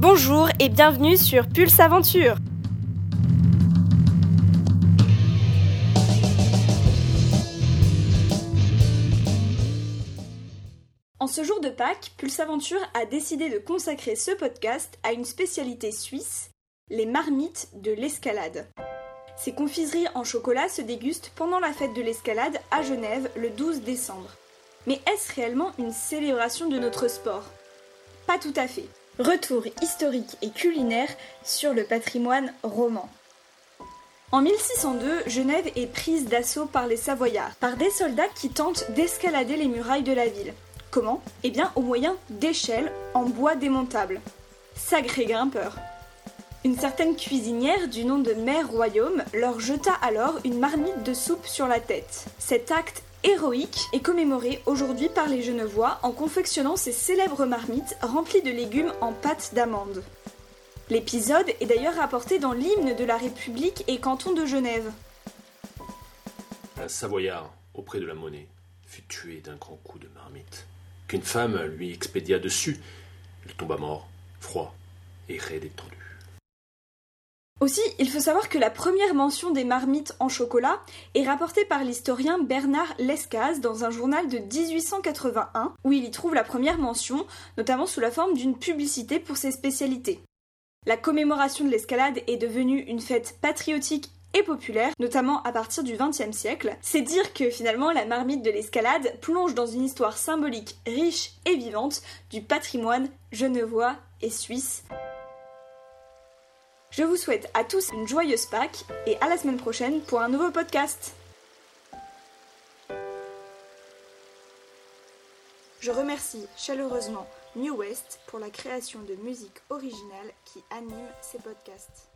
Bonjour et bienvenue sur Pulse Aventure. En ce jour de Pâques, Pulse Aventure a décidé de consacrer ce podcast à une spécialité suisse, les marmites de l'escalade. Ces confiseries en chocolat se dégustent pendant la fête de l'escalade à Genève le 12 décembre. Mais est-ce réellement une célébration de notre sport? Pas tout à fait. Retour historique et culinaire sur le patrimoine roman. En 1602, Genève est prise d'assaut par les Savoyards, par des soldats qui tentent d'escalader les murailles de la ville. Comment? Eh bien au moyen d'échelles en bois démontables. Sacré grimpeur. Une certaine cuisinière du nom de Mère Royaume leur jeta alors une marmite de soupe sur la tête. Cet acte héroïque est commémoré aujourd'hui par les Genevois en confectionnant ces célèbres marmites remplies de légumes en pâte d'amande. L'épisode est d'ailleurs rapporté dans l'hymne de la République et canton de Genève. Un Savoyard, auprès de la monnaie, fut tué d'un grand coup de marmite, qu'une femme lui expédia dessus. Il tomba mort, froid et raide et tendu. Aussi, il faut savoir que la première mention des marmites en chocolat est rapportée par l'historien Bernard Lescaz dans un journal de 1881, où il y trouve la première mention, notamment sous la forme d'une publicité pour ses spécialités. La commémoration de l'escalade est devenue une fête patriotique et populaire, notamment à partir du XXe siècle. C'est dire que finalement la marmite de l'escalade plonge dans une histoire symbolique riche et vivante du patrimoine genevois et suisse. Je vous souhaite à tous une joyeuse Pâques et à la semaine prochaine pour un nouveau podcast. Je remercie chaleureusement New West pour la création de musique originale qui anime ces podcasts.